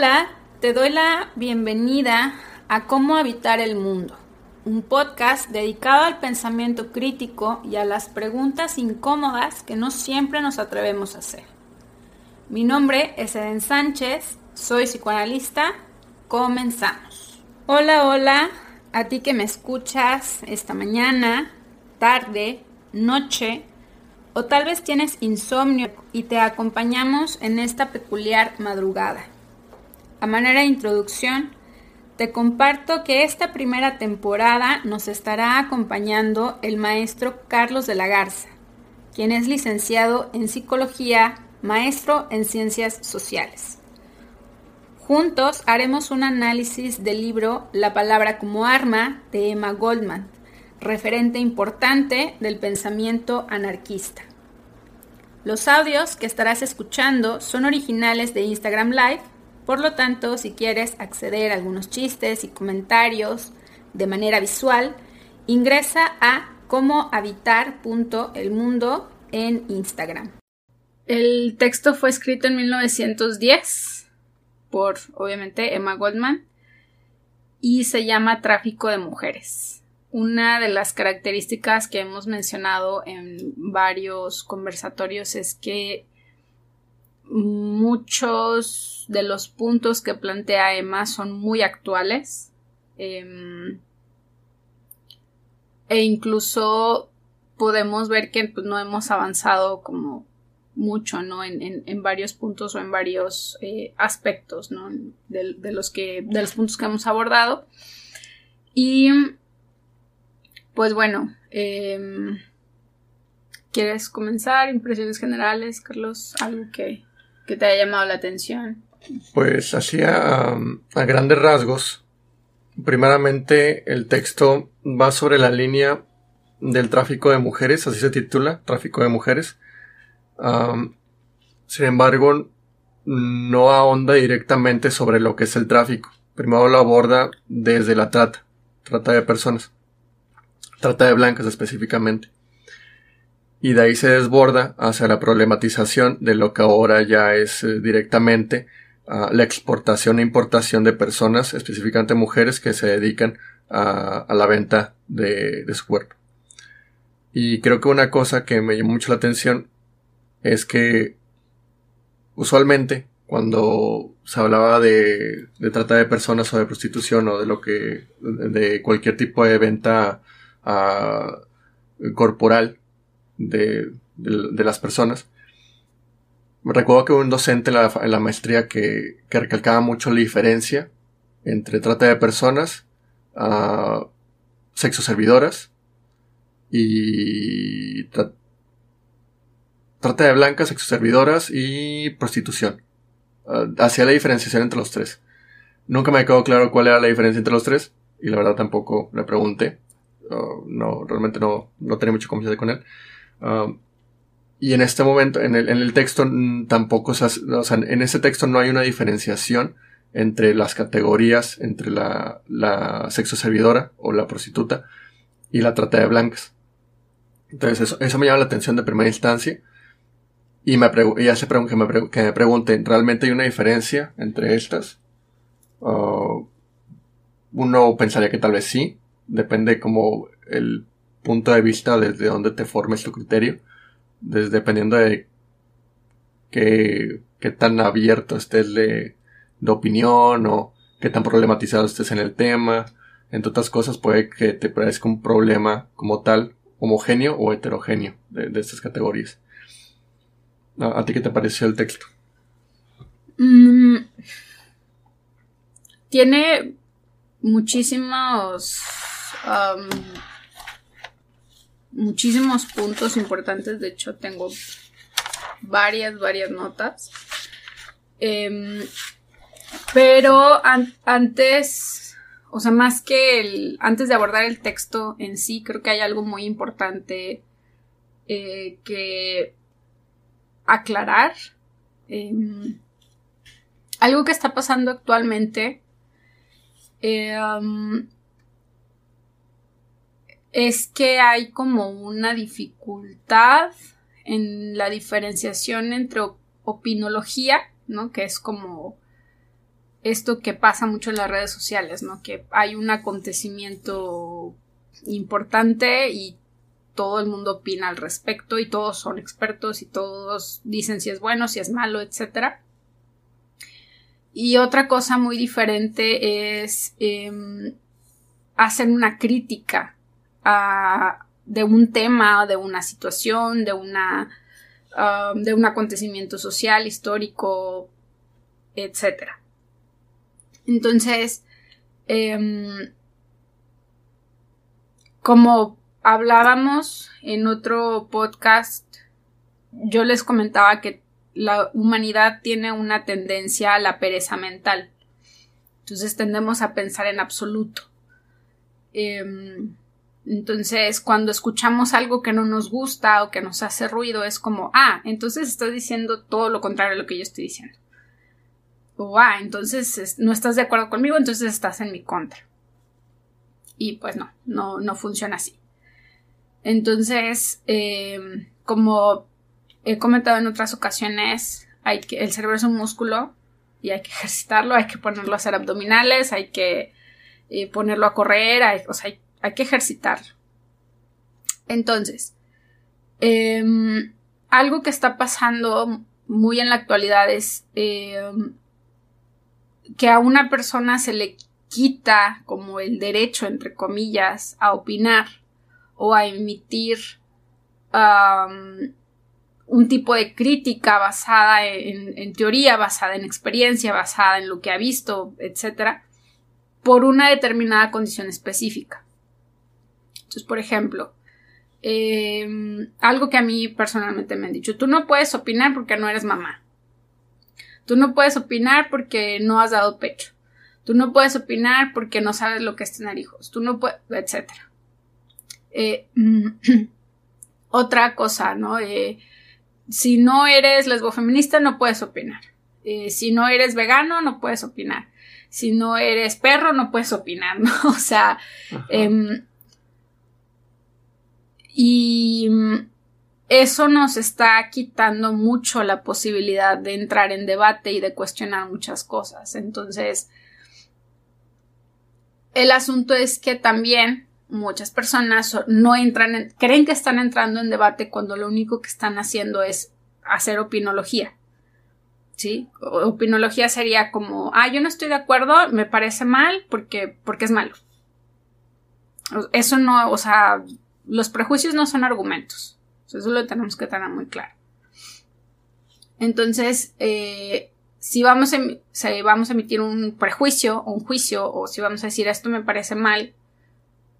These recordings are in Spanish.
Hola, te doy la bienvenida a Cómo Habitar el Mundo, un podcast dedicado al pensamiento crítico y a las preguntas incómodas que no siempre nos atrevemos a hacer. Mi nombre es Eden Sánchez, soy psicoanalista, comenzamos. Hola, hola, a ti que me escuchas esta mañana, tarde, noche, o tal vez tienes insomnio y te acompañamos en esta peculiar madrugada. A manera de introducción, te comparto que esta primera temporada nos estará acompañando el maestro Carlos de la Garza, quien es licenciado en psicología, maestro en ciencias sociales. Juntos haremos un análisis del libro La palabra como arma de Emma Goldman, referente importante del pensamiento anarquista. Los audios que estarás escuchando son originales de Instagram Live por lo tanto, si quieres acceder a algunos chistes y comentarios de manera visual, ingresa a comohabitar.elmundo en Instagram. El texto fue escrito en 1910 por, obviamente, Emma Goldman y se llama Tráfico de Mujeres. Una de las características que hemos mencionado en varios conversatorios es que muchos de los puntos que plantea Emma son muy actuales em, e incluso podemos ver que pues, no hemos avanzado como mucho ¿no? en, varios puntos o en varios eh, aspectos ¿no? de, los que, de los puntos que hemos abordado y pues bueno em, ¿Quieres comenzar? Impresiones generales, Carlos, algo que que te haya llamado la atención? Pues hacía a grandes rasgos. Primeramente, el texto va sobre la línea del tráfico de mujeres, así se titula, tráfico de mujeres. sin embargo, no ahonda directamente sobre lo que es el tráfico. Primero lo aborda desde la trata, trata de personas, trata de blancas específicamente y de ahí se desborda hacia la problematización de lo que ahora ya es eh, directamente la exportación e importación de personas, específicamente mujeres que se dedican a, la venta de, su cuerpo. Y creo que una cosa que me llamó mucho la atención es que usualmente cuando se hablaba de, de trata de personas o de prostitución o de lo que de cualquier tipo de venta uh, corporal de, las personas. Recuerdo que hubo un docente en la, maestría que, recalcaba mucho la diferencia entre trata de personas, uh, sexoservidoras y trata de blancas, sexoservidoras y prostitución. Uh, hacía la diferenciación entre los tres. Nunca me quedó claro cuál era la diferencia entre los tres y la verdad tampoco le pregunté. Uh, no, realmente no, no tenía mucha confianza con él. Um, y en este momento, en el, texto mm, tampoco, o sea, en ese texto no hay una diferenciación entre las categorías, entre la, la sexo servidora o la prostituta y la trata de blancas. Entonces eso, me llama la atención de primera instancia. Y me y hace que, me que me ¿realmente hay una diferencia entre estas? uno pensaría que tal vez sí. Depende como el punto de vista desde donde te formes tu criterio, dependiendo de qué, qué tan abierto estés de, de opinión o qué tan problematizado estés en el tema. Entre otras cosas puede que te parezca un problema como tal, homogéneo o heterogéneo de, estas categorías. ¿A, ti qué te pareció el texto? Mm, tiene muchísimos um, muchísimos puntos importantes. De hecho, tengo varias, varias notas. Em, pero antes, o sea, más que el, antes de abordar el texto en sí, creo que hay algo muy importante eh, que aclarar. Em, algo que está pasando actualmente em, es que hay como una dificultad en la diferenciación entre opinología, ¿no? Que es como esto que pasa mucho en las redes sociales, ¿no? Que hay un acontecimiento importante y todo el mundo opina al respecto y todos son expertos y todos dicen si es bueno, si es malo, etc. Y otra cosa muy diferente es em, hacer una crítica de un tema, de una situación, de una um, de un acontecimiento social, histórico, etc. Entonces, em, como hablábamos en otro podcast, yo les comentaba que la humanidad tiene una tendencia a la pereza mental. Entonces tendemos a pensar en absoluto. Em, entonces, cuando escuchamos algo que no nos gusta o que nos hace ruido, es como, ah, entonces estás diciendo todo lo contrario a lo que yo estoy diciendo. O, ah, entonces no estás de acuerdo conmigo, entonces estás en mi contra. Y pues no, no, no funciona así. Entonces, em, como he comentado en otras ocasiones, hay que, el cerebro es un músculo y hay que ejercitarlo, hay que ponerlo a hacer abdominales, hay que eh, ponerlo a correr, hay, o sea, hay, que ejercitarlo. Entonces, em, algo que está pasando muy en la actualidad es em, que a una persona se le quita como el derecho, entre comillas, a opinar o a emitir un tipo de crítica basada en, teoría, basada en experiencia, basada en lo que ha visto, etc., por una determinada condición específica. Entonces, por ejemplo, em, algo que a mí personalmente me han dicho, tú no puedes opinar porque no eres mamá. Tú no puedes opinar porque no has dado pecho. Tú no puedes opinar porque no sabes lo que es tener hijos. Tú no puedes, etc. Eh, otra cosa, ¿no? Eh, si no eres lesbofeminista, no puedes opinar. Eh, si no eres vegano, no puedes opinar. Si no eres perro, no puedes opinar, ¿no? O sea, y eso nos está quitando mucho la posibilidad de entrar en debate y de cuestionar muchas cosas. Entonces, el asunto es que también muchas personas no entran, en, creen que están entrando en debate cuando lo único que están haciendo es hacer opinología. ¿Sí? Opinología sería como, ah, yo no estoy de acuerdo, me parece mal porque, porque es malo. Eso no, o sea, los prejuicios no son argumentos. Eso lo tenemos que tener muy claro. Entonces, eh, si vamos, a, emitir un prejuicio o un juicio, o si vamos a decir esto me parece mal,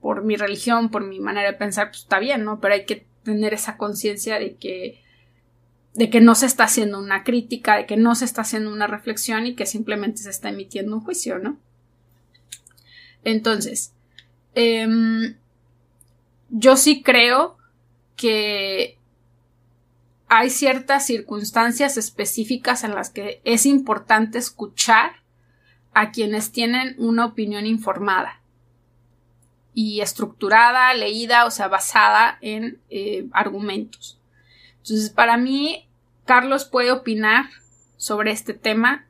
por mi religión, por mi manera de pensar, pues está bien, ¿no? Pero hay que tener esa conciencia de que de que no se está haciendo una crítica, de que no se está haciendo una reflexión y que simplemente se está emitiendo un juicio, ¿no? Entonces, em, yo sí creo que hay ciertas circunstancias específicas en las que es importante escuchar a quienes tienen una opinión informada y estructurada, leída, o sea, basada en eh, argumentos. Entonces, para mí, Carlos puede opinar sobre este tema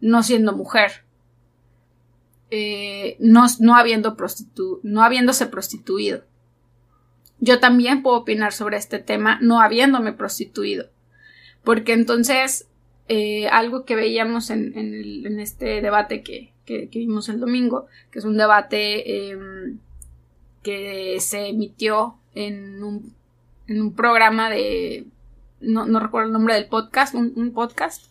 no siendo mujer, eh, no, no, habiendo no habiéndose prostituido. Yo también puedo opinar sobre este tema no habiéndome prostituido, porque entonces eh, algo que veíamos en, en, este debate que, que, vimos el domingo, que es un debate em, que se emitió en un, en un programa de, no, recuerdo el nombre del podcast, un, podcast,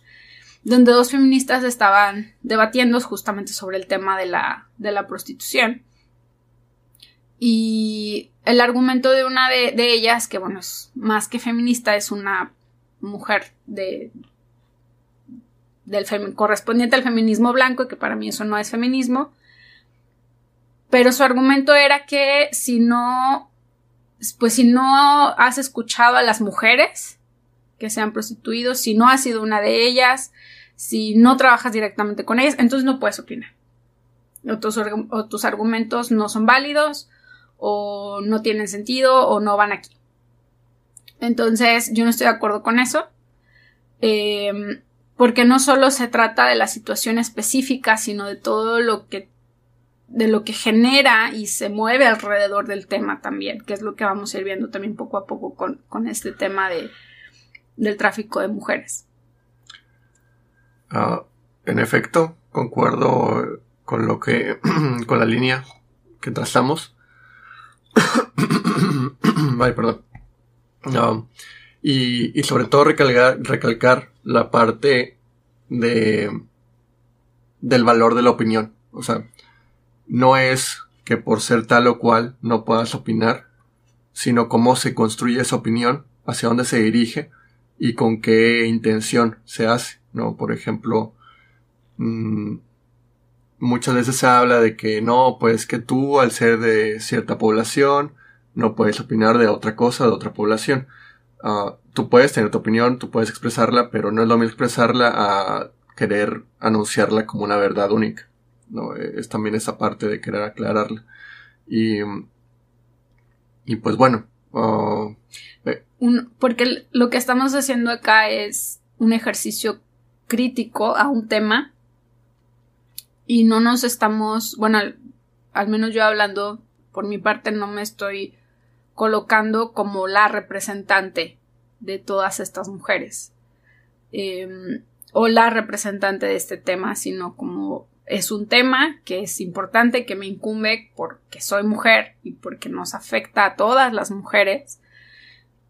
donde dos feministas estaban debatiendo justamente sobre el tema de la, de la prostitución. Y el argumento de una de, ellas, que bueno, es más que feminista, es una mujer de del correspondiente al feminismo blanco, que para mí eso no es feminismo, pero su argumento era que si no, pues si no has escuchado a las mujeres que se han prostituido, si no has sido una de ellas, si no trabajas directamente con ellas, entonces no puedes opinar. O tus, argumentos no son válidos, o no tienen sentido, o no van aquí. Entonces, yo no estoy de acuerdo con eso. Em, porque no solo se trata de la situación específica, sino de todo lo que de lo que genera y se mueve alrededor del tema también, que es lo que vamos a ir viendo también poco a poco con, con este tema de, del tráfico de mujeres. Ah, en efecto, concuerdo con lo que, con la línea que trazamos. Ay, perdón. Y, y, sobre todo recalcar, recalcar la parte de del valor de la opinión. O sea, no es que por ser tal o cual no puedas opinar, sino cómo se construye esa opinión, hacia dónde se dirige y con qué intención se hace, ¿no? Por ejemplo, mmm, muchas veces se habla de que no, pues que tú al ser de cierta población no puedes opinar de otra cosa de otra población. Uh, tú puedes tener tu opinión, tú puedes expresarla, pero no es lo mismo expresarla a querer anunciarla como una verdad única. ¿no? Es también esa parte de querer aclararla. Y, y pues bueno. Uh, eh. un, porque lo que estamos haciendo acá es un ejercicio crítico a un tema y no nos estamos, bueno, al, menos yo hablando por mi parte no me estoy colocando como la representante de todas estas mujeres em, o la representante de este tema, sino como es un tema que es importante, que me incumbe porque soy mujer y porque nos afecta a todas las mujeres.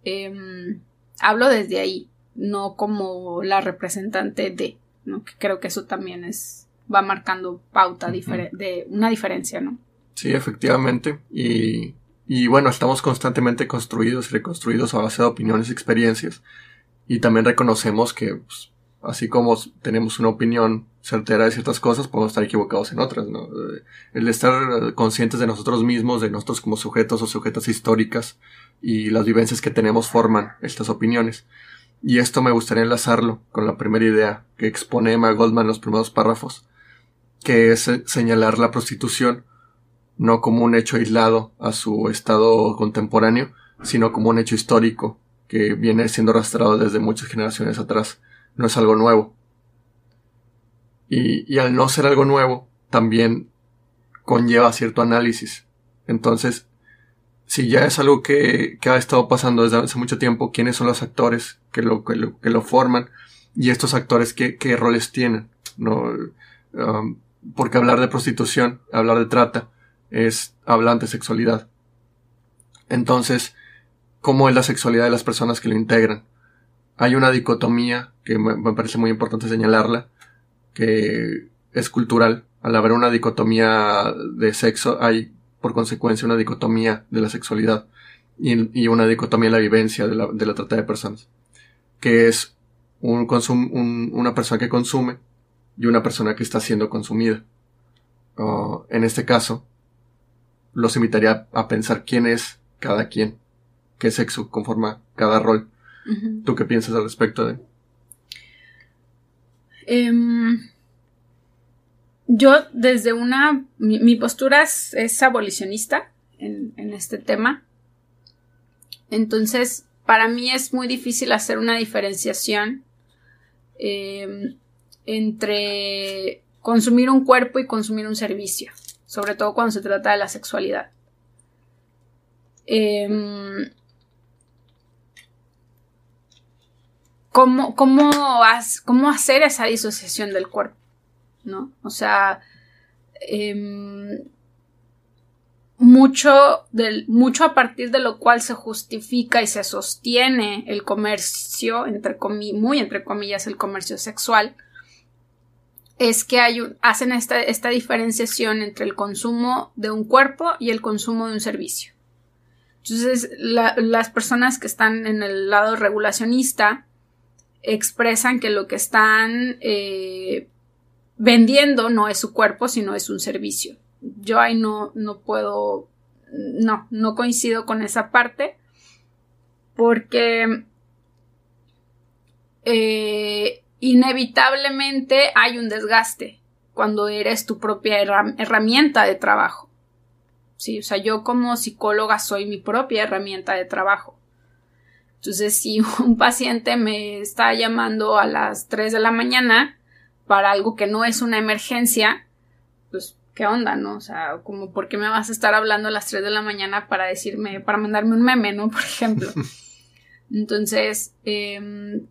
Em, hablo desde ahí, no como la representante de, ¿no? que creo que eso también es, va marcando pauta de una diferencia, ¿no? Sí, efectivamente. Y, y bueno, estamos constantemente construidos y reconstruidos a base de opiniones y experiencias. Y también reconocemos que, pues, así como tenemos una opinión certera de ciertas cosas, podemos estar equivocados en otras, ¿no? Eh, el estar conscientes de nosotros mismos, de nosotros como sujetos o sujetas históricas y las vivencias que tenemos forman estas opiniones. Y esto me gustaría enlazarlo con la primera idea que expone Emma Goldman en los primeros párrafos, que es señalar la prostitución no como un hecho aislado a su estado contemporáneo, sino como un hecho histórico que viene siendo arrastrado desde muchas generaciones atrás. No es algo nuevo. Y, al no ser algo nuevo, también conlleva cierto análisis. Entonces, si ya es algo que, que, ha estado pasando desde hace mucho tiempo, quiénes son los actores que lo, que lo, que lo forman y estos actores qué, qué roles tienen, ¿no? Um, porque hablar de prostitución, hablar de trata, es hablar de sexualidad. Entonces, ¿cómo es la sexualidad de las personas que lo integran? Hay una dicotomía que me, parece muy importante señalarla, que es cultural. Al haber una dicotomía de sexo, hay por consecuencia una dicotomía de la sexualidad y, una dicotomía de la vivencia de la, trata de personas, que es un un, una persona que consume y una persona que está siendo consumida. en este caso, los invitaría a pensar quién es cada quien, qué sexo conforma cada rol. ¿Tú qué piensas al respecto de? Em, yo desde una... Mi, postura es, abolicionista en, este tema. Entonces, para mí es muy difícil hacer una diferenciación em, entre consumir un cuerpo y consumir un servicio, sobre todo cuando se trata de la sexualidad. Em, ¿cómo, cómo, hacer esa disociación del cuerpo? ¿No? O sea, em, mucho, mucho a partir de lo cual se justifica y se sostiene el comercio, entre muy entre comillas, el comercio sexual, es que hay hacen esta, esta diferenciación entre el consumo de un cuerpo y el consumo de un servicio. Entonces, las personas que están en el lado regulacionista expresan que lo que están eh, vendiendo no es su cuerpo, sino es un servicio. Yo ahí no, no puedo, no, no coincido con esa parte porque eh, inevitablemente hay un desgaste cuando eres tu propia herramienta de trabajo. Sí, o sea, yo como psicóloga soy mi propia herramienta de trabajo. Entonces, si un paciente me está llamando a las 3 de la mañana para algo que no es una emergencia, pues, ¿qué onda, no? O sea, como, ¿por qué me vas a estar hablando a las 3 de la mañana para decirme, para mandarme un meme, ¿no? Por ejemplo. Entonces, em,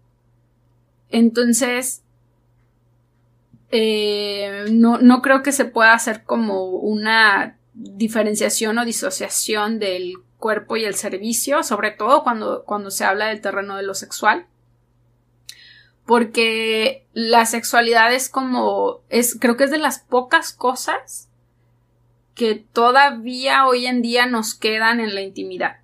entonces, eh, no, no creo que se pueda hacer como una diferenciación o disociación del cuerpo y el servicio, sobre todo cuando, cuando se habla del terreno de lo sexual. Porque la sexualidad es como, es, creo que es de las pocas cosas que todavía hoy en día nos quedan en la intimidad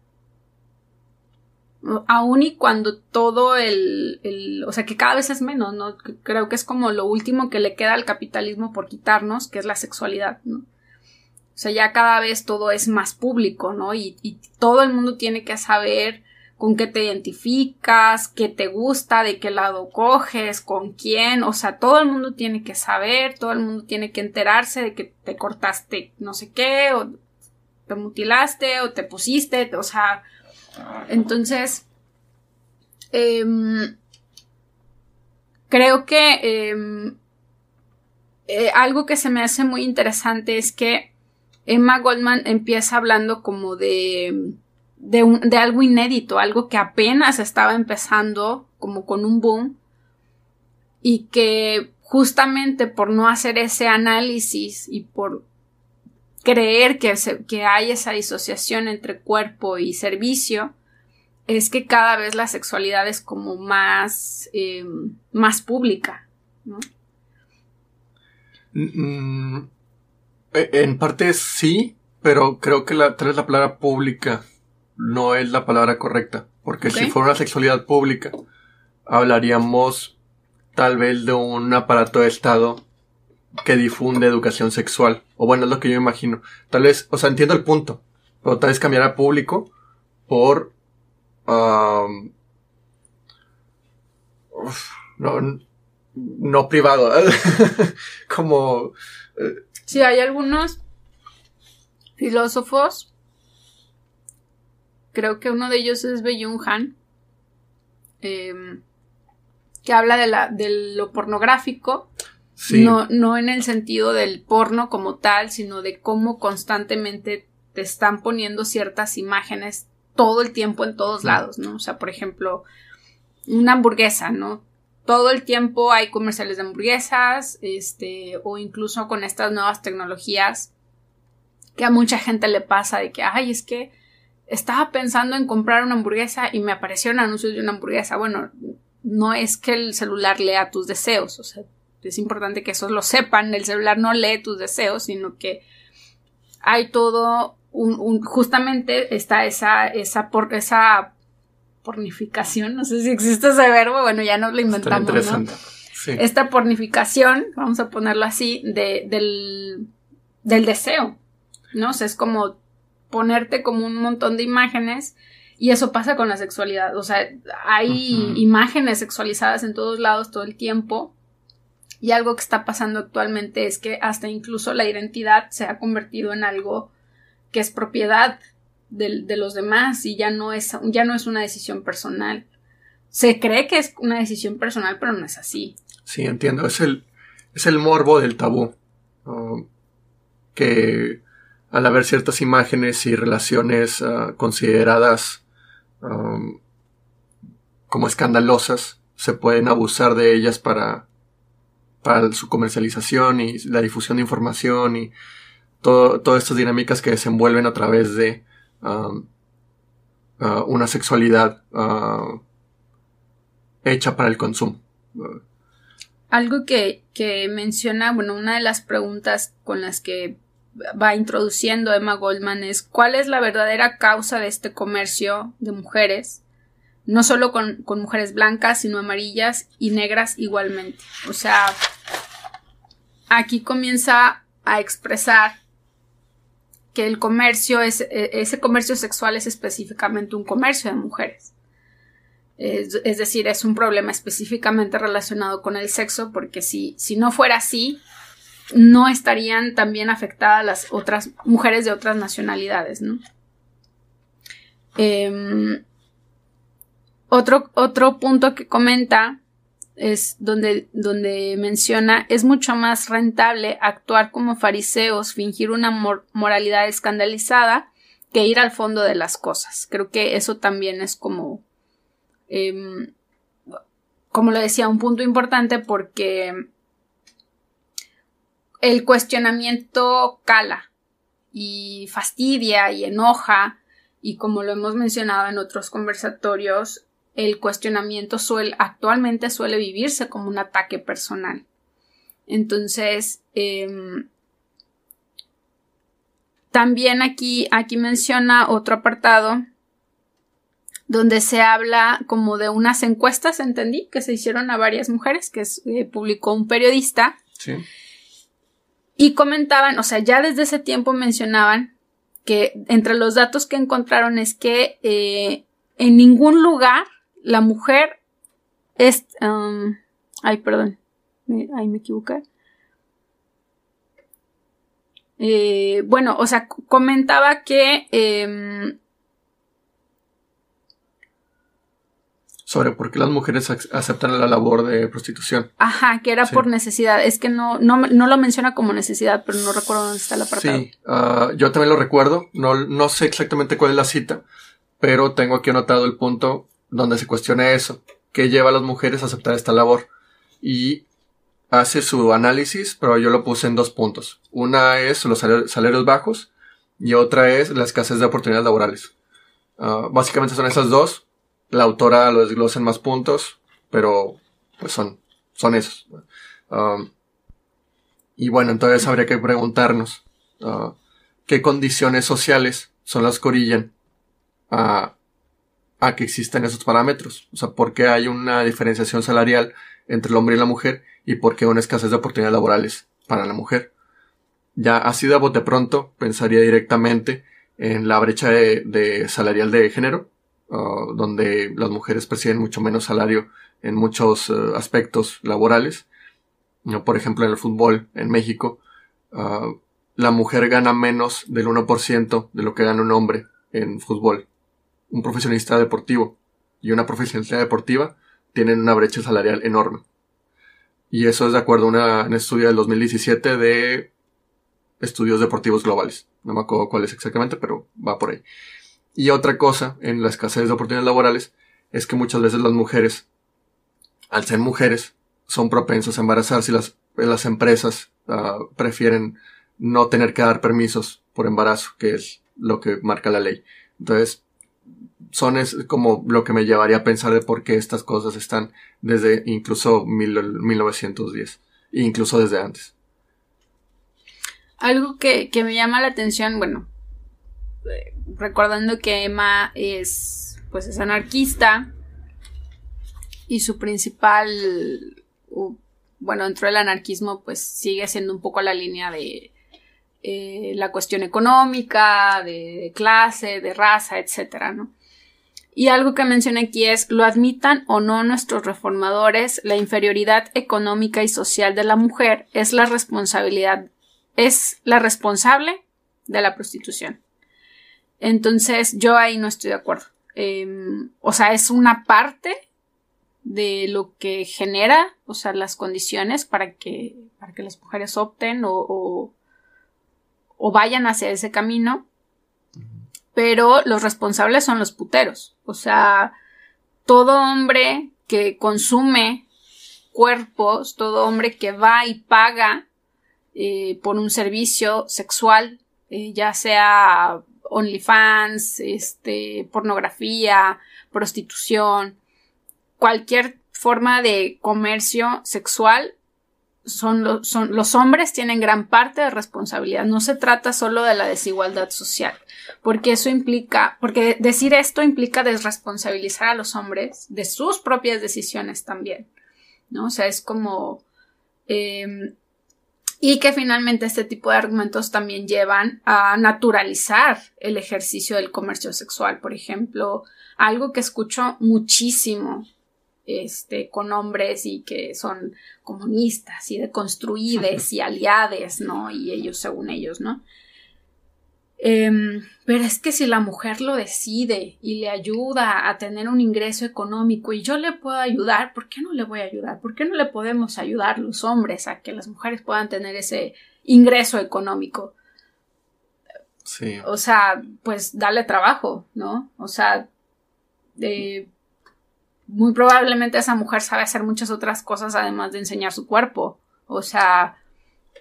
aún y cuando todo el, el, o sea, que cada vez es menos, ¿no? Creo que es como lo último que le queda al capitalismo por quitarnos, que es la sexualidad, ¿no? O sea, ya cada vez todo es más público, ¿no? Y, y todo el mundo tiene que saber con qué te identificas, qué te gusta, de qué lado coges, con quién, o sea, todo el mundo tiene que saber, todo el mundo tiene que enterarse de que te cortaste no sé qué, o te mutilaste, o te pusiste, o sea, entonces, em, creo que em, eh, algo que se me hace muy interesante es que Emma Goldman empieza hablando como de, de, de algo inédito, algo que apenas estaba empezando como con un boom y que justamente por no hacer ese análisis y por creer que, que hay esa disociación entre cuerpo y servicio, es que cada vez la sexualidad es como más, eh, más pública. ¿no? Mm, e, en parte sí, pero creo que la, tal vez la palabra pública no es la palabra correcta. Porque si fuera una sexualidad pública, hablaríamos tal vez de un aparato de Estado que difunde educación sexual. O bueno, es lo que yo imagino. Tal vez, o sea, entiendo el punto, pero tal vez cambiar a público por... no, no privado. Como... Eh, sí, hay algunos filósofos. Creo que uno de ellos es Beyun Han. Em, que habla de, la, de lo pornográfico no, no en el sentido del porno como tal, sino de cómo constantemente te están poniendo ciertas imágenes todo el tiempo en todos lados, ¿no? O sea, por ejemplo, una hamburguesa, ¿no? Todo el tiempo hay comerciales de hamburguesas, este, o incluso con estas nuevas tecnologías que a mucha gente le pasa de que, ay, es que estaba pensando en comprar una hamburguesa y me aparecieron anuncios de una hamburguesa. Bueno, no es que el celular lea tus deseos, o sea, es importante que eso lo sepan, el celular no lee tus deseos, sino que hay todo un, justamente está esa, esa, por, esa pornificación, no sé si existe ese verbo, bueno, ya nos lo inventamos, ¿no? Esta pornificación, vamos a ponerlo así, de, del, del deseo, ¿no? O sea, es como ponerte como un montón de imágenes y eso pasa con la sexualidad, o sea, hay imágenes sexualizadas en todos lados todo el tiempo y algo que está pasando actualmente es que hasta incluso la identidad se ha convertido en algo que es propiedad de, los demás y ya no, es, ya no es una decisión personal. Se cree que es una decisión personal, pero no es así. Sí, entiendo. Es el, es el morbo del tabú. que al haber ciertas imágenes y relaciones ah, consideradas como escandalosas, se pueden abusar de ellas para para su comercialización y la difusión de información y todas estas dinámicas que desenvuelven a través de um, uh, una sexualidad uh, hecha para el consumo. Algo que, que menciona, bueno, una de las preguntas con las que va introduciendo Emma Goldman es cuál es la verdadera causa de este comercio de mujeres no solo con, mujeres blancas, sino amarillas y negras igualmente. O sea, aquí comienza a expresar que el comercio es, e, ese comercio sexual es específicamente un comercio de mujeres. Es, decir, es un problema específicamente relacionado con el sexo, porque si, si no fuera así, no estarían también afectadas las otras mujeres de otras nacionalidades, ¿no? Em, Otro, otro punto que comenta es donde, donde menciona es mucho más rentable actuar como fariseos, fingir una moralidad escandalizada, que ir al fondo de las cosas. Creo que eso también es como, em, como lo decía, un punto importante porque el cuestionamiento cala y fastidia y enoja y como lo hemos mencionado en otros conversatorios, el cuestionamiento suele, actualmente suele vivirse como un ataque personal. Entonces, em, también aquí, aquí menciona otro apartado donde se habla como de unas encuestas, entendí, que se hicieron a varias mujeres, que eh, publicó un periodista. Sí. Y comentaban, o sea, ya desde ese tiempo mencionaban que entre los datos que encontraron es que eh, en ningún lugar la mujer es... Um, ay, perdón. ahí me equivoqué. Eh, bueno, o sea, comentaba que... Em, sobre por qué las mujeres aceptan la labor de prostitución. Ajá, que era por necesidad. Es que no, no, no, lo menciona como necesidad, pero no recuerdo dónde está la apartado. Sí, ah, yo también lo recuerdo. No, no sé exactamente cuál es la cita, pero tengo aquí anotado el punto donde se cuestiona eso, qué lleva a las mujeres a aceptar esta labor. Y hace su análisis, pero yo lo puse en dos puntos. Una es los salarios bajos y otra es la escasez de oportunidades laborales. Ah, básicamente son esas dos. La autora lo desglosa en más puntos, pero pues son, son esos. Um, y bueno, entonces habría que preguntarnos uh, qué condiciones sociales son las que orillan a a que existen esos parámetros. O sea, por qué hay una diferenciación salarial entre el hombre y la mujer y por qué una escasez de oportunidades laborales para la mujer. Ya así de bote pronto pensaría directamente en la brecha de, salarial de género, uh, donde las mujeres perciben mucho menos salario en muchos uh, aspectos laborales. Por ejemplo, en el fútbol en México, uh, la mujer gana menos del 1% de lo que gana un hombre en fútbol un profesionista deportivo y una profesionalidad deportiva tienen una brecha salarial enorme. Y eso es de acuerdo a un estudio del 2017 de estudios deportivos globales. No me acuerdo cuál es exactamente, pero va por ahí. Y otra cosa en la escasez de oportunidades laborales es que muchas veces las mujeres, al ser mujeres, son propensas a embarazarse y las, las empresas ah, prefieren no tener que dar permisos por embarazo, que es lo que marca la ley. Entonces, son es como lo que me llevaría a pensar de por qué estas cosas están desde incluso mil, 1910, incluso desde antes. Algo que, me llama la atención, bueno, eh, recordando que Emma es, pues es anarquista y su principal, bueno, dentro del anarquismo, pues sigue siendo un poco la línea de eh, la cuestión económica, de, clase, de raza, etcétera, ¿no? Y algo que menciona aquí es, lo admitan o no nuestros reformadores, la inferioridad económica y social de la mujer es la responsabilidad, es la responsable de la prostitución. Entonces, yo ahí no estoy de acuerdo. Em, o sea, es una parte de lo que genera, o sea, las condiciones para que, para que las mujeres opten o, o vayan hacia ese camino pero los responsables son los puteros. O sea, todo hombre que consume cuerpos, todo hombre que va y paga eh, por un servicio sexual, eh, ya sea OnlyFans, este, pornografía, prostitución, cualquier forma de comercio sexual, son, son los hombres tienen gran parte de responsabilidad. No se trata solo de la desigualdad social porque eso implica, porque decir esto implica desresponsabilizar a los hombres de sus propias decisiones también, ¿no? O sea, es como... Em, y que finalmente este tipo de argumentos también llevan a naturalizar el ejercicio del comercio sexual, por ejemplo, algo que escucho muchísimo este, con hombres y que son comunistas y deconstruides y aliades, ¿no? Y ellos según ellos, ¿no? Em, pero es que si la mujer lo decide y le ayuda a tener un ingreso económico y yo le puedo ayudar, ¿por qué no le voy a ayudar? ¿Por qué no le podemos ayudar los hombres a que las mujeres puedan tener ese ingreso económico? Sí. O sea, pues dale trabajo, ¿no? O sea, eh, muy probablemente esa mujer sabe hacer muchas otras cosas además de enseñar su cuerpo. O sea,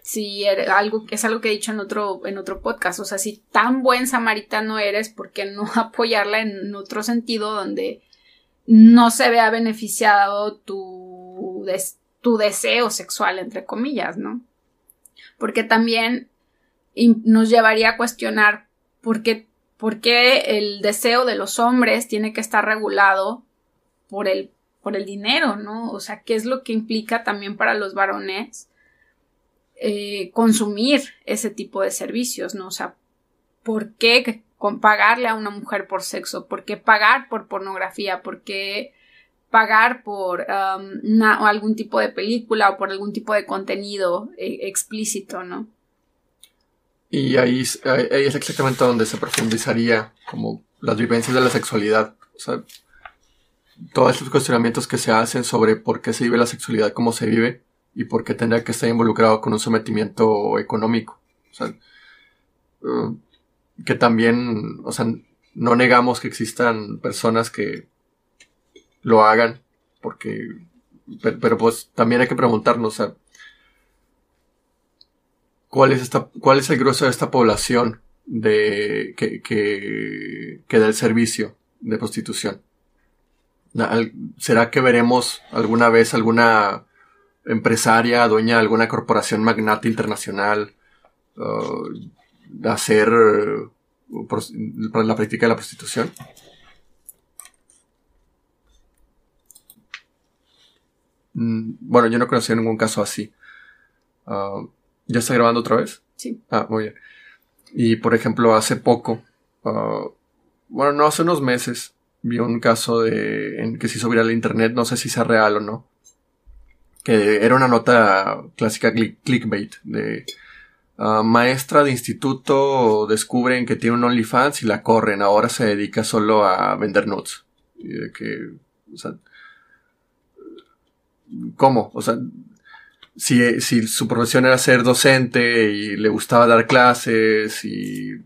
si algo, es algo que he dicho en otro, en otro podcast, o sea, si tan buen samaritano eres, ¿por qué no apoyarla en otro sentido donde no se vea beneficiado tu, tu deseo sexual, entre comillas, ¿no? Porque también nos llevaría a cuestionar por qué, por qué el deseo de los hombres tiene que estar regulado por el, por el dinero, ¿no? O sea, ¿qué es lo que implica también para los varones eh, consumir ese tipo de servicios, ¿no? O sea, ¿por qué pagarle a una mujer por sexo? ¿Por qué pagar por pornografía? ¿Por qué pagar por um, algún tipo de película o por algún tipo de contenido eh, explícito, ¿no? Y ahí, ahí, es exactamente donde se profundizaría como las vivencias de la sexualidad. O sea, todos estos cuestionamientos que se hacen sobre por qué se vive la sexualidad como se vive y por qué tendría que estar involucrado con un sometimiento económico. O sea, eh, que también, o sea, no negamos que existan personas que lo hagan, porque, pero, pues también hay que preguntarnos, ¿cuál es, esta, cuál es el grueso de esta población de, que, que, que da el servicio de prostitución? ¿Será que veremos alguna vez alguna empresaria, dueña de alguna corporación magnate internacional, uh, hacer uh, la práctica de la prostitución? Mm, bueno, yo no conocí ningún caso así. Uh, ¿Ya está grabando otra vez? Sí. Ah, muy bien. Y por ejemplo, hace poco, bueno, no hace unos meses, vi un caso de en que se hizo viral internet, no sé si sea real o no, que era una nota clásica clickbait de ah, maestra de instituto descubren que tiene un OnlyFans y la corren, ahora se dedica solo a vender nuts. Y de que, o sea, ¿cómo? O sea, si, si su profesión era ser docente y le gustaba dar clases y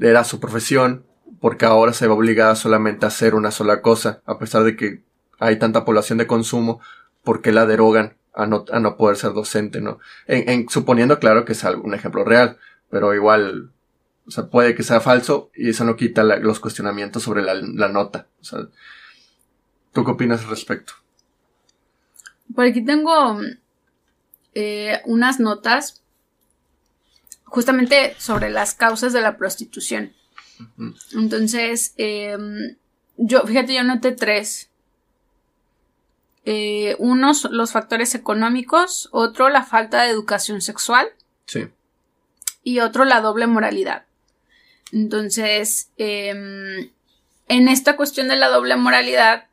era su profesión, porque ahora se va obligada solamente a hacer una sola cosa, a pesar de que hay tanta población de consumo, ¿por qué la derogan a no, a no poder ser docente, no? En, suponiendo, claro, que es un ejemplo real, pero igual, o sea, puede que sea falso y eso no quita los cuestionamientos sobre la, nota. O ¿tú qué opinas al respecto? Por aquí tengo eh, unas notas justamente sobre las causas de la prostitución. Entonces, em, yo, fíjate, yo noté tres eh, uno, los factores económicos, otro, la falta de educación sexual. Sí. Y otro, la doble moralidad. Entonces, em, en esta cuestión de la doble moralidad,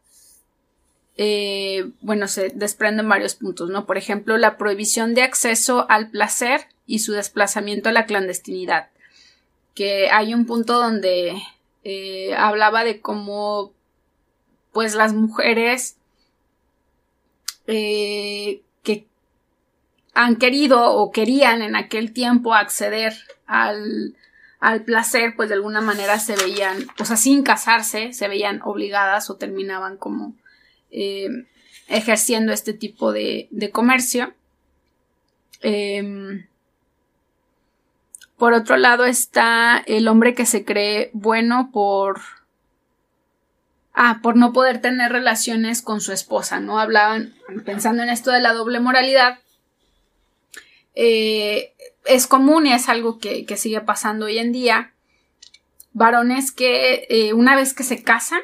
eh, bueno, se desprenden varios puntos, ¿no? Por ejemplo, la prohibición de acceso al placer y su desplazamiento a la clandestinidad. Que hay un punto donde eh, hablaba de cómo, pues, las mujeres eh, que han querido o querían en aquel tiempo acceder al, al placer, pues de alguna manera se veían, o sea, sin casarse, se veían obligadas o terminaban como eh, ejerciendo este tipo de, de comercio. Em, por otro lado está el hombre que se cree bueno por ah, por no poder tener relaciones con su esposa, ¿no? Hablaban, pensando en esto de la doble moralidad, eh, es común y es algo que, sigue pasando hoy en día, varones que eh, una vez que se casan,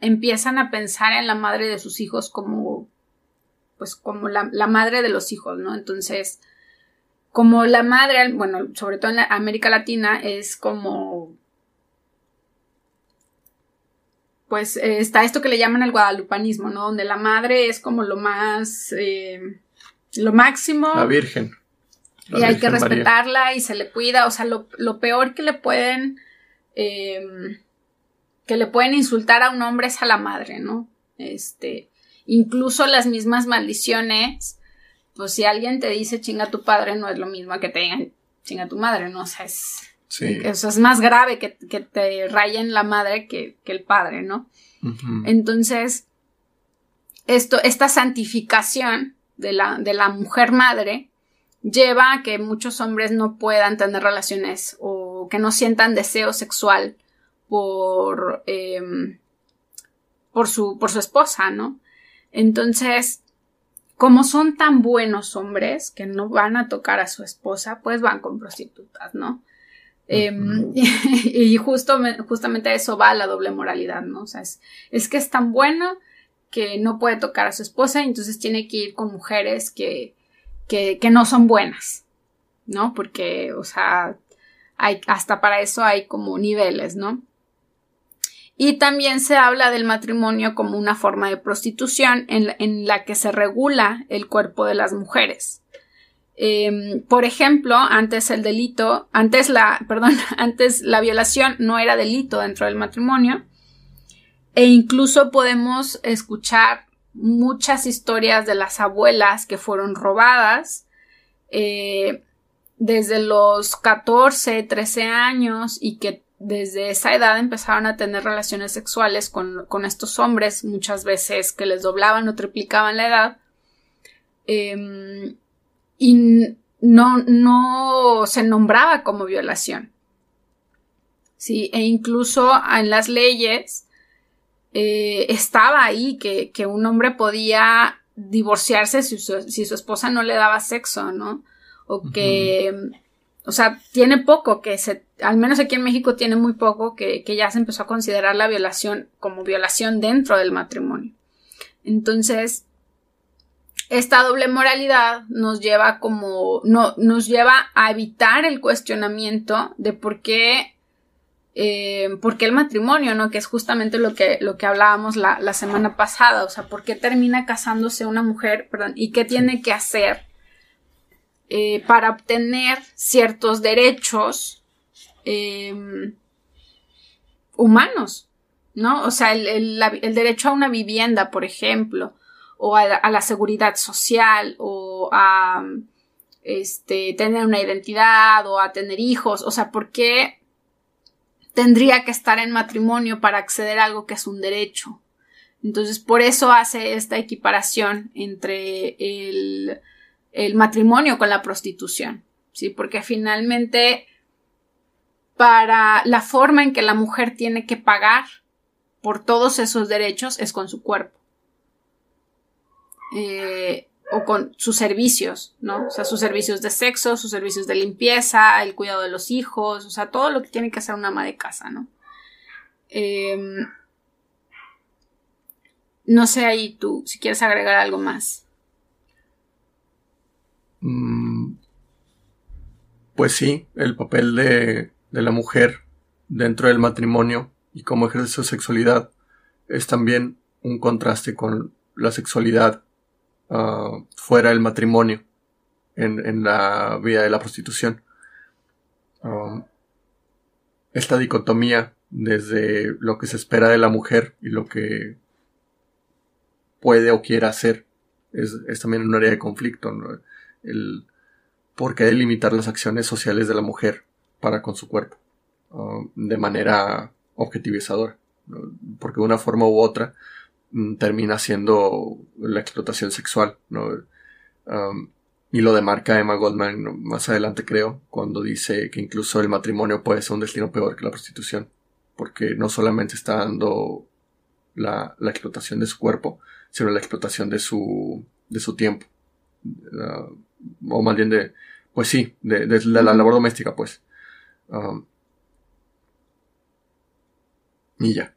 empiezan a pensar en la madre de sus hijos como, pues como la, la madre de los hijos, ¿no? Entonces, como la madre, bueno, sobre todo en América Latina, es como pues eh, está esto que le llaman el guadalupanismo, ¿no? Donde la madre es como lo más, eh, lo máximo. La Virgen. y hay que respetarla y se le cuida. O sea, lo, peor que le pueden. Em, que le pueden insultar a un hombre es a la madre, ¿no? Este. Incluso las mismas maldiciones. Pues si alguien te dice chinga tu padre, no es lo mismo que te digan chinga tu madre, ¿no? O sea, es. Eso es más grave que, te rayen la madre que, el padre, ¿no? Entonces, esto, esta santificación de la, de la mujer madre lleva a que muchos hombres no puedan tener relaciones o que no sientan deseo sexual por, em, por, su, por su esposa, ¿no? Entonces, como son tan buenos hombres que no van a tocar a su esposa, pues van con prostitutas, ¿no? Em, y justo, justamente eso va a la doble moralidad, ¿no? O sea, es, es, que es tan bueno que no puede tocar a su esposa y entonces tiene que ir con mujeres que, que, que no son buenas, ¿no? Porque, o sea, hay, hasta para eso hay como niveles, ¿no? Y también se habla del matrimonio como una forma de prostitución en la, que se regula el cuerpo de las mujeres. Em, por ejemplo, antes el delito, antes la, perdón, antes la violación no era delito dentro del matrimonio. E incluso podemos escuchar muchas historias de las abuelas que fueron robadas eh, desde los 14, 13 años y que desde esa edad empezaron a tener relaciones sexuales con, estos hombres, muchas veces que les doblaban o triplicaban la edad. Em, y no, no se nombraba como violación. Sí, e incluso en las leyes eh, estaba ahí que, que, un hombre podía divorciarse si su, si su, esposa no le daba sexo, ¿no? O que, o sea, tiene poco que se, al menos aquí en México tiene muy poco que, que ya se empezó a considerar la violación como violación dentro del matrimonio. Entonces, esta doble moralidad nos lleva como, no, nos lleva a evitar el cuestionamiento de por qué eh, ¿por qué el matrimonio, no? Que es justamente lo que, lo que hablábamos la, la, semana pasada, o sea, ¿por qué termina casándose una mujer, perdón, y qué tiene que hacer eh, para obtener ciertos derechos em, humanos, ¿no? O sea, el, derecho a una vivienda, por ejemplo, o a, a la seguridad social, o a este, tener una identidad, o a tener hijos, o sea, ¿por qué tendría que estar en matrimonio para acceder a algo que es un derecho. Entonces, por eso hace esta equiparación entre el, el matrimonio con la prostitución, ¿sí? Porque finalmente, para la forma en que la mujer tiene que pagar por todos esos derechos es con su cuerpo. Eh, o con sus servicios, ¿no? O sea, sus servicios de sexo, sus servicios de limpieza, el cuidado de los hijos, o sea, todo lo que tiene que hacer una ama de casa, ¿no? Em, no sé ahí tú, si quieres agregar algo más. Mm, pues sí, el papel de, de la mujer dentro del matrimonio y cómo ejerce su sexualidad es también un contraste con la sexualidad Ah, fuera del matrimonio en, la vida de la prostitución. Um, esta dicotomía desde lo que se espera de la mujer y lo que puede o quiere hacer es, también un área de conflicto. El por qué delimitar las acciones sociales de la mujer para con su cuerpo um, de manera objetivizadora. Porque de una forma u otra Mm, termina siendo la explotación sexual. Um, y lo demarca Emma Goldman más adelante creo, cuando dice que incluso el matrimonio puede ser un destino peor que la prostitución, porque no solamente está dando la, la explotación de su cuerpo, sino la explotación de su, de su tiempo. Uh, o más bien de, pues sí, de, de, la labor doméstica, pues. Um, y ya.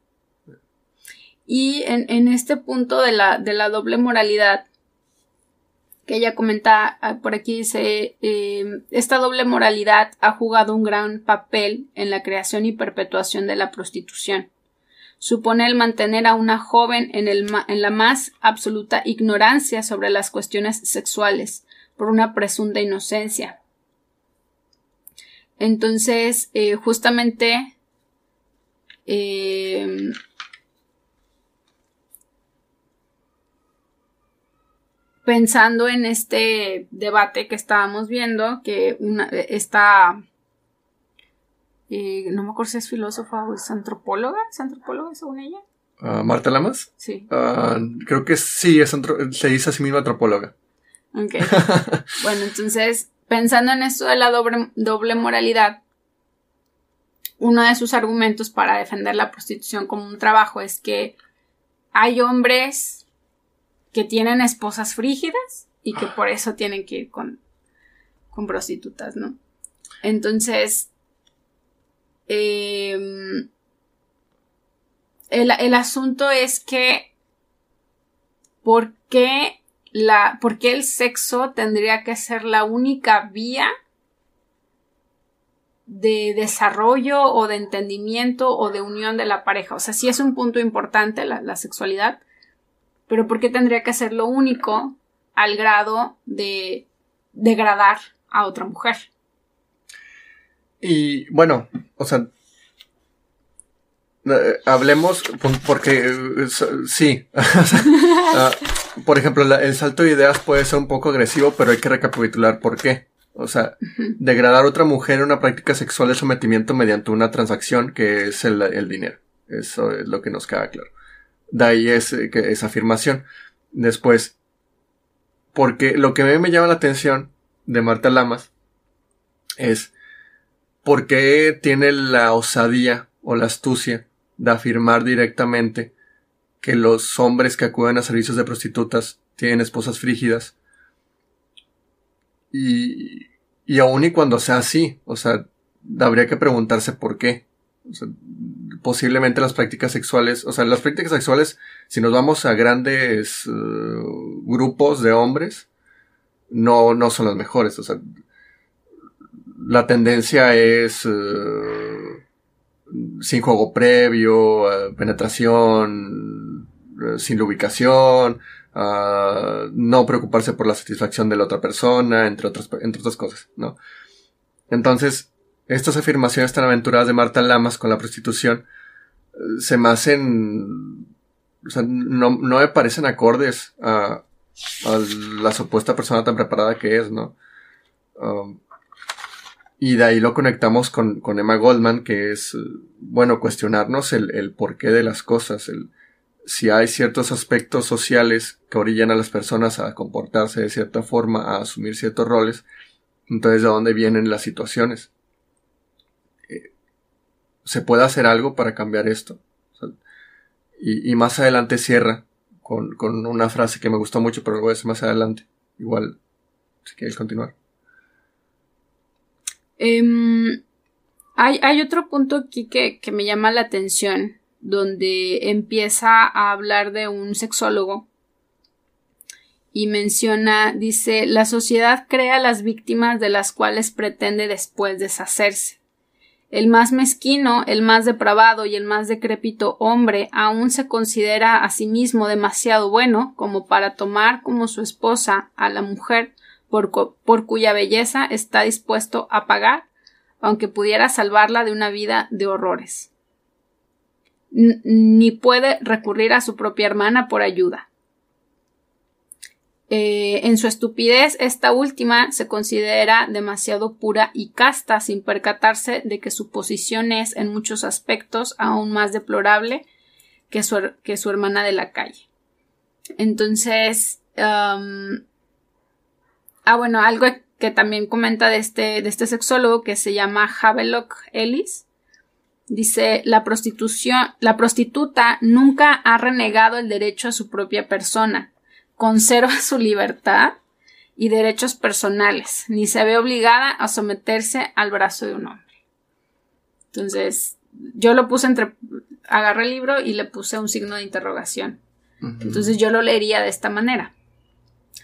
Y en, este punto de la, de la, doble moralidad, que ella comenta ah, por aquí, dice, em, esta doble moralidad ha jugado un gran papel en la creación y perpetuación de la prostitución. Supone el mantener a una joven en, el, en la más absoluta ignorancia sobre las cuestiones sexuales, por una presunta inocencia, Entonces, eh, justamente, eh, pensando en este debate que estábamos viendo, que una, esta, eh, no me acuerdo si es filósofa o es antropóloga, ¿es antropóloga según ella? Ah, ¿Marta Lamas? Sí. Ah, creo que sí, es se dice a sí misma antropóloga. Ok. bueno, entonces, pensando en esto de la doble, doble moralidad, uno de sus argumentos para defender la prostitución como un trabajo es que hay hombres que tienen esposas frígidas y que por eso tienen que ir con, con prostitutas, ¿no? Entonces, em, el, el, asunto es que, ¿por qué, la, ¿por qué el sexo tendría que ser la única vía de desarrollo o de entendimiento o de unión de la pareja? O sea, sí es un punto importante la, la sexualidad, pero ¿por qué tendría que ser lo único al grado de degradar a otra mujer? Y bueno, o sea, hablemos porque eh, sí, ah, por ejemplo, el salto de ideas puede ser un poco agresivo, pero hay que recapitular por qué. O sea, degradar a otra mujer en una práctica sexual de sometimiento mediante una transacción que es el, el dinero. Eso es lo que nos queda claro. De ahí es, eh, esa afirmación. Después, porque lo que a mí me llama la atención de Marta Lamas es por qué tiene la osadía o la astucia de afirmar directamente que los hombres que acuden a servicios de prostitutas tienen esposas frígidas. Y, y aun y cuando sea así, o sea, habría que preguntarse por qué. O sea, posiblemente las prácticas sexuales, o sea, las prácticas sexuales, si nos vamos a grandes uh, grupos de hombres, no, no son las mejores. O sea, la tendencia es uh, sin juego previo, uh, penetración sin lubricación, no preocuparse por la satisfacción de la otra persona, entre otras, entre otras cosas, ¿no? Entonces, estas afirmaciones tan aventuradas de Marta Lamas con la prostitución eh, se me hacen, o sea, no, no me parecen acordes a, la supuesta persona tan preparada que es, ¿no? Um, y de ahí lo conectamos con, con, Emma Goldman, que es, bueno, cuestionarnos el, el porqué de las cosas, el, si hay ciertos aspectos sociales que orillan a las personas a comportarse de cierta forma, a asumir ciertos roles, entonces de dónde vienen las situaciones se puede hacer algo para cambiar esto. y, más adelante cierra con, una frase que me gustó mucho, pero lo voy a decir más adelante. Igual, si quieres continuar. Em, hay, otro punto aquí que, que me llama la atención, donde empieza a hablar de un sexólogo y menciona, dice, la sociedad crea las víctimas de las cuales pretende después deshacerse. El más mezquino, el más depravado y el más decrépito hombre aún se considera a sí mismo demasiado bueno como para tomar como su esposa a la mujer por, cuya belleza está dispuesto a pagar, aunque pudiera salvarla de una vida de horrores. ni puede recurrir a su propia hermana por ayuda. Eh, en su estupidez, esta última se considera demasiado pura y casta sin percatarse de que su posición es en muchos aspectos aún más deplorable que su, que su hermana de la calle. Entonces, ah, bueno, algo que también comenta de este, de este sexólogo que se llama Havelock Ellis. Dice, la prostitución, la prostituta nunca ha renegado el derecho a su propia persona conserva su libertad y derechos personales, ni se ve obligada a someterse al brazo de un hombre. Entonces, yo lo puse entre, agarré el libro y le puse un signo de interrogación. Entonces yo lo leería de esta manera.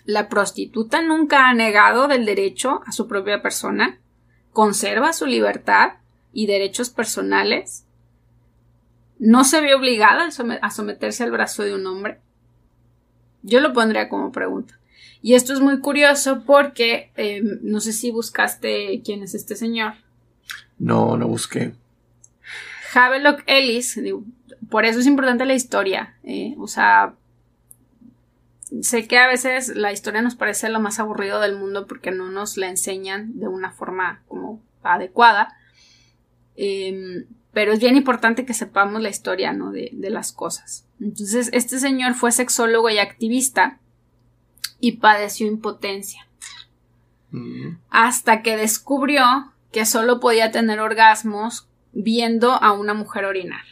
La prostituta nunca ha negado del derecho a su propia persona, conserva su libertad y derechos personales, no se ve obligada a someterse al brazo de un hombre, yo lo pondría como pregunta. Y esto es muy curioso porque em, no sé si buscaste quién es este señor. No, no busqué. Havelock Ellis, por eso es importante la historia. Eh, o sea, sé que a veces la historia nos parece lo más aburrido del mundo porque no nos la enseñan de una forma como adecuada. Em, pero es bien importante que sepamos la historia, ¿no? De, de las cosas. Entonces, este señor fue sexólogo y activista y padeció impotencia. Mm. Hasta que descubrió que solo podía tener orgasmos viendo a una mujer orinar.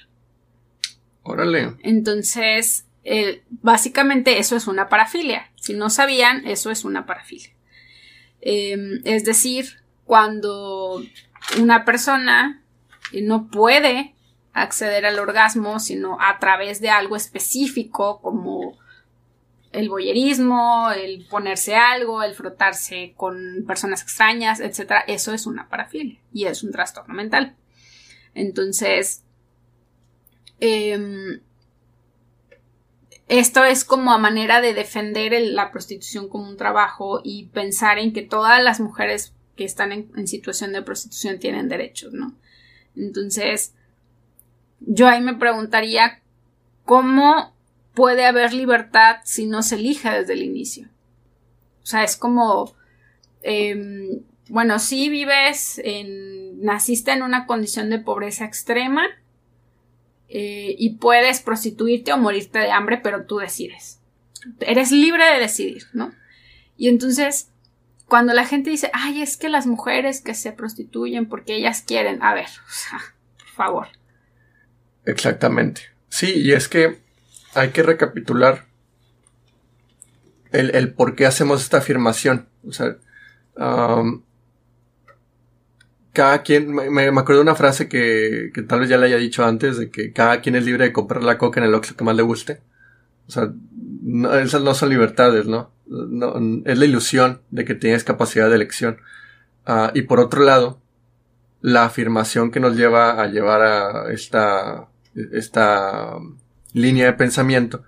Órale. Entonces, eh, básicamente eso es una parafilia. Si no sabían, eso es una parafilia. Eh, es decir, cuando una persona no puede acceder al orgasmo, sino a través de algo específico como el boyerismo, el ponerse algo, el frotarse con personas extrañas, etc. Eso es una parafilia y es un trastorno mental. Entonces, em, esto es como a manera de defender la prostitución como un trabajo y pensar en que todas las mujeres que están en, situación de prostitución tienen derechos, ¿no? Entonces, yo ahí me preguntaría cómo puede haber libertad si no se elige desde el inicio. O sea, es como, em, bueno, si vives en, naciste en una condición de pobreza extrema eh, y puedes prostituirte o morirte de hambre, pero tú decides. Eres libre de decidir, ¿no? Y entonces, cuando la gente dice, ay, es que las mujeres que se prostituyen porque ellas quieren, a ver, o sea, por favor. Exactamente. Sí, y es que hay que recapitular el, por qué hacemos esta afirmación. O sea, cada quien, me, acuerdo de una frase que, que, tal vez ya le haya dicho antes, de que cada quien es libre de comprar la coca en el Oxxo que más le guste. O sea, esas no son libertades, ¿no? es la ilusión de que tienes capacidad de elección. Ah, y por otro lado, la afirmación que nos lleva a llevar a esta, esta línea de pensamiento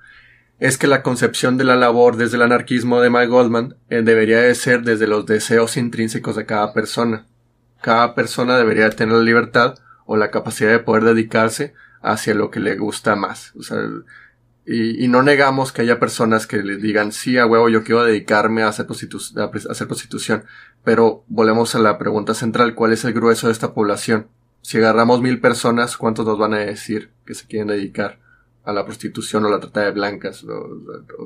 es que la concepción de la labor desde el anarquismo de Mike Goldman eh, debería de ser desde los deseos intrínsecos de cada persona. Cada persona debería tener la libertad o la capacidad de poder dedicarse hacia lo que le gusta más. O sea, y, no negamos que haya personas que le digan, sí, a huevo, yo quiero dedicarme a hacer, a hacer prostitución. Pero volvemos a la pregunta central, ¿cuál es el grueso de esta población? Si agarramos mil personas, ¿cuántos nos van a decir que se quieren dedicar a la prostitución o la trata de blancas?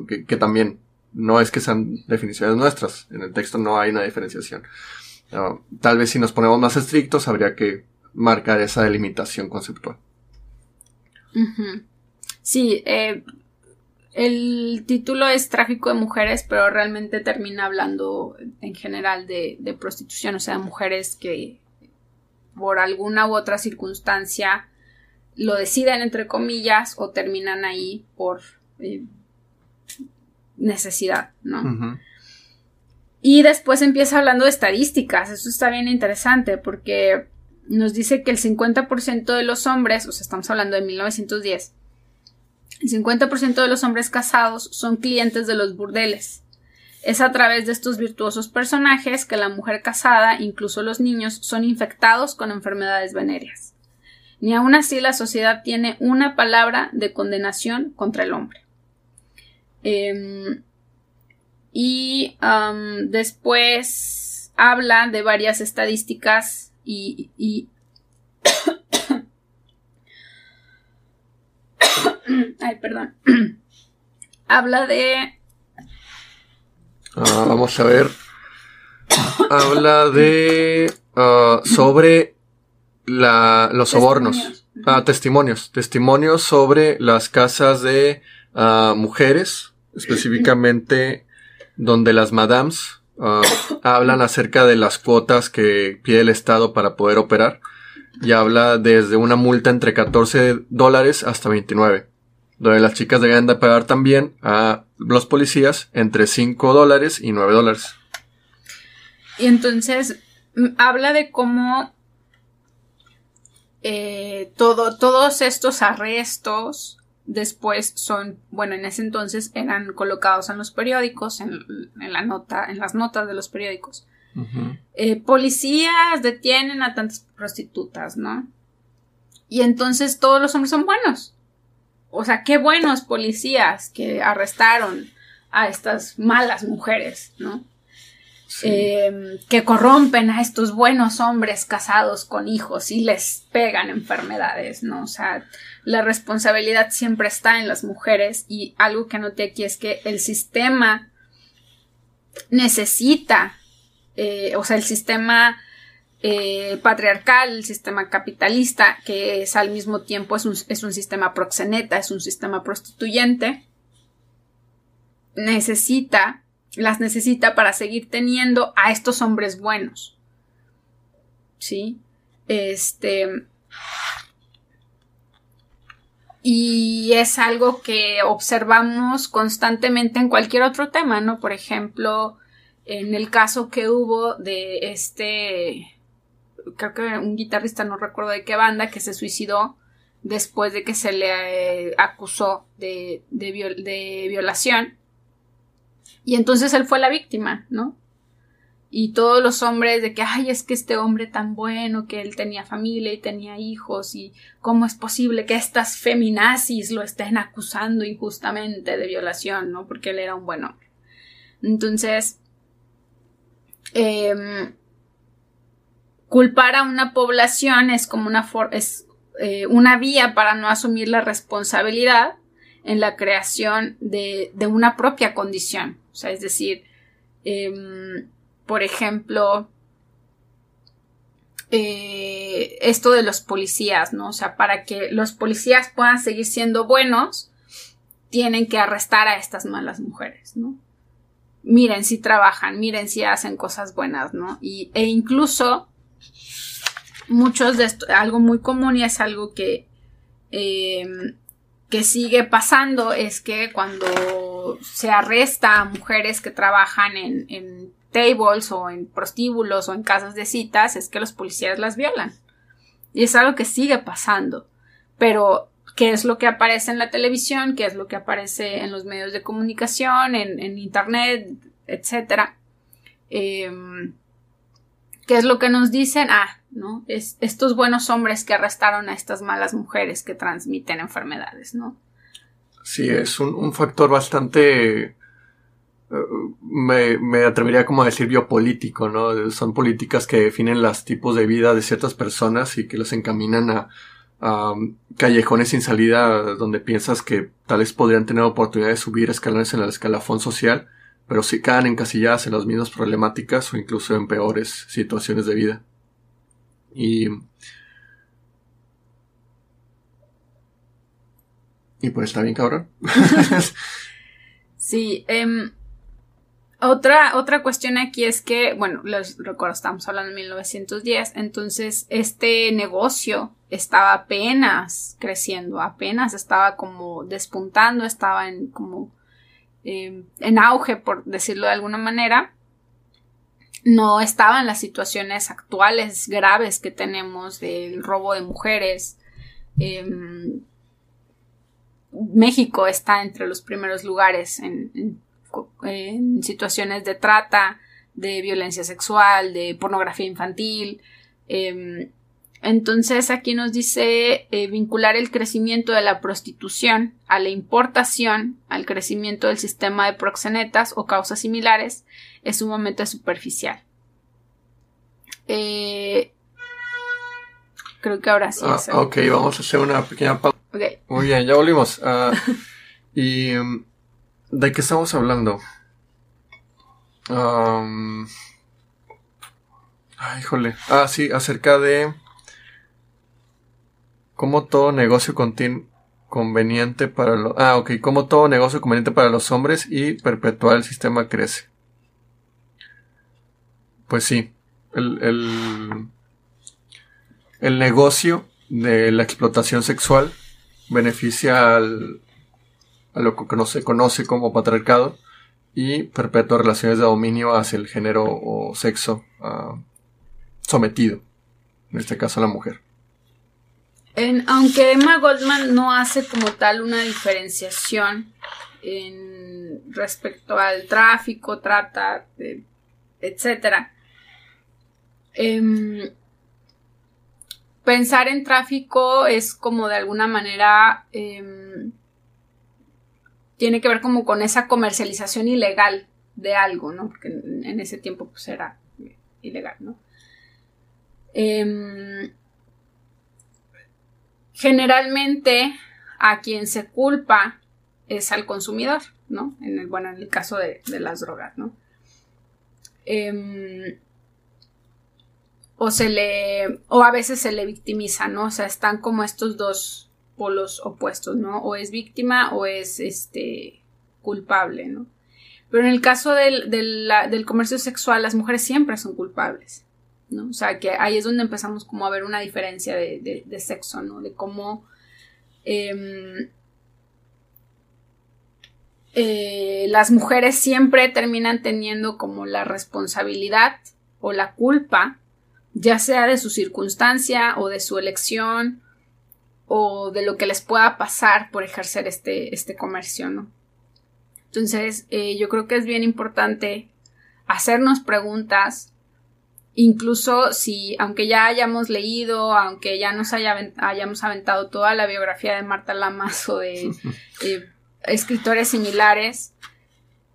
que, también no es que sean definiciones nuestras. En el texto no hay una diferenciación. Tal vez si nos ponemos más estrictos, habría que marcar esa delimitación conceptual. Sí, eh, el título es Tráfico de Mujeres, pero realmente termina hablando en general de, prostitución, o sea, mujeres que por alguna u otra circunstancia lo deciden entre comillas o terminan ahí por eh, necesidad, ¿no? Y después empieza hablando de estadísticas, eso está bien interesante porque nos dice que el 50% de los hombres, o sea, estamos hablando de 1910, el 50% de los hombres casados son clientes de los burdeles. Es a través de estos virtuosos personajes que la mujer casada, incluso los niños, son infectados con enfermedades venéreas. Ni aun así la sociedad tiene una palabra de condenación contra el hombre. Em, y después habla de varias estadísticas y Ay, perdón. Habla de. Ah, vamos a ver. Habla de. Ah, sobre la, los sobornos. Ah, testimonios. Testimonios sobre las casas de mujeres, específicamente donde las madams hablan acerca de las cuotas que pide el Estado para poder operar y habla desde una multa entre 14 dólares hasta 29, donde las chicas deben de pagar también a los policías entre 5 dólares y 9 dólares. Y entonces mm, habla de cómo eh, todo, todos estos arrestos después son, bueno, en ese entonces eran colocados en los periódicos, en, la nota, en las notas de los periódicos. Eh, policías detienen a tantas prostitutas, ¿no? Y entonces todos los hombres son buenos. O sea, qué buenos policías que arrestaron a estas malas mujeres, ¿no? Em, que corrompen a estos buenos hombres casados con hijos y les pegan enfermedades, ¿no? O sea, la responsabilidad siempre está en las mujeres y algo que noté aquí es que el sistema necesita, eh, o sea, el sistema eh, patriarcal, el sistema capitalista, que es al mismo tiempo es un, es un sistema proxeneta, es un sistema prostituyente, necesita las necesita para seguir teniendo a estos hombres buenos. ¿Sí? Este. Y es algo que observamos constantemente en cualquier otro tema, ¿no? Por ejemplo, en el caso que hubo de este, creo que un guitarrista, no recuerdo de qué banda, que se suicidó después de que se le eh, acusó de, de violación. Y entonces él fue la víctima, ¿no? Y todos los hombres de que, ay, es que este hombre tan bueno, que él tenía familia y tenía hijos, y cómo es posible que estas feminazis lo estén acusando injustamente de violación, ¿no? Porque él era un buen hombre. Entonces, em, culpar a una población es como una, es, eh, una vía para no asumir la responsabilidad en la creación de, de una propia condición. O sea, es decir, em, por ejemplo, eh, esto de los policías, ¿no? O sea, para que los policías puedan seguir siendo buenos, tienen que arrestar a estas malas mujeres, ¿no? Miren si trabajan, miren si hacen cosas buenas, ¿no? Y, e incluso muchos de esto, algo muy común y es algo que em, que sigue pasando es que cuando se arresta a mujeres que trabajan en, tables o en prostíbulos o en casas de citas, es que los policías las violan. Y es algo que sigue pasando. Pero, ¿qué es lo que aparece en la televisión? ¿Qué es lo que aparece en los medios de comunicación, en, internet, etcétera? Em, ¿Qué es lo que nos dicen? Ah, ¿no? Es estos buenos hombres que arrestaron a estas malas mujeres que transmiten enfermedades, ¿no? Sí, es un, factor bastante, me, me, atrevería como a decir biopolítico, ¿no? Son políticas que definen los tipos de vida de ciertas personas y que los encaminan a, um, callejones sin salida donde piensas que tal vez podrían tener oportunidad de subir escalones en el escalafón social, pero si quedan encasilladas en las mismas problemáticas o incluso en peores situaciones de vida. Y, y pues está bien cabrón. sí, em, otra, otra cuestión aquí es que, bueno, les recuerdo, estamos hablando de 1910, entonces este negocio estaba apenas creciendo, apenas estaba como despuntando, estaba en como em, en auge, por decirlo de alguna manera no estaba en las situaciones actuales graves que tenemos del robo de mujeres. Em, México está entre los primeros lugares en, situaciones de trata, de violencia sexual, de pornografía infantil. Em, entonces aquí nos dice eh, vincular el crecimiento de la prostitución a la importación, al crecimiento del sistema de proxenetas o causas similares es sumamente superficial. Eh, creo que ahora sí. Ah, ok, vamos a hacer una pequeña pausa. Muy bien, ya volvimos. Ah, ¿Y um, de qué estamos hablando? Um, ay. Ah, sí, acerca de cómo todo negocio contiene conveniente para los... Ah, ok, cómo todo negocio conveniente para los hombres y perpetuar el sistema crece. Pues sí, el, el, negocio de la explotación sexual beneficia al, a lo que no se conoce como patriarcado y perpetua relaciones de dominio hacia el género o sexo ah, sometido, en este caso a la mujer. aunque Emma Goldman no hace como tal una diferenciación en respecto al tráfico, trata, etcétera, Em, pensar en tráfico es como de alguna manera em, tiene que ver como con esa comercialización ilegal de algo, ¿no? Porque en, ese tiempo pues era ilegal, ¿no? Em, generalmente a quien se culpa es al consumidor, ¿no? En el, bueno, en el caso de, las drogas, ¿no? Em, o se le, o a veces se le victimiza, ¿no? O sea, están como estos dos polos opuestos, ¿no? O es víctima o es, este, culpable, ¿no? Pero en el caso del, del, comercio sexual, las mujeres siempre son culpables, ¿no? O sea, que ahí es donde empezamos como a ver una diferencia de, sexo, ¿no? De cómo em, eh, las mujeres siempre terminan teniendo como la responsabilidad o la culpa, ya sea de su circunstancia o de su elección o de lo que les pueda pasar por ejercer este, este comercio, ¿no? Entonces, eh, yo creo que es bien importante hacernos preguntas, incluso si, aunque ya hayamos leído, aunque ya nos hayamos aventado toda la biografía de Marta Lamas o de eh, escritores similares,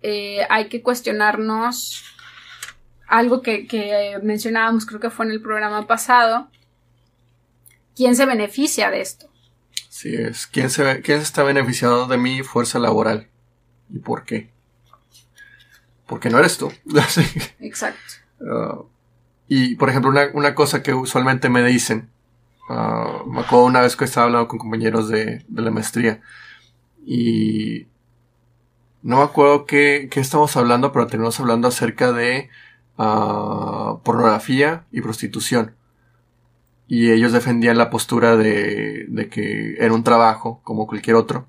eh, hay que cuestionarnos algo que, mencionábamos, creo que fue en el programa pasado, ¿quién se beneficia de esto? Sí, es, ¿quién se, quién se está beneficiando de mi fuerza laboral? ¿Y por qué? Porque no eres tú. Exacto. Ah, y, por ejemplo, una, cosa que usualmente me dicen, uh, me acuerdo una vez que estaba hablando con compañeros de, la maestría, y no me acuerdo qué, qué estamos hablando, pero tenemos hablando acerca de uh, pornografía y prostitución. Y ellos defendían la postura de, de que era un trabajo como cualquier otro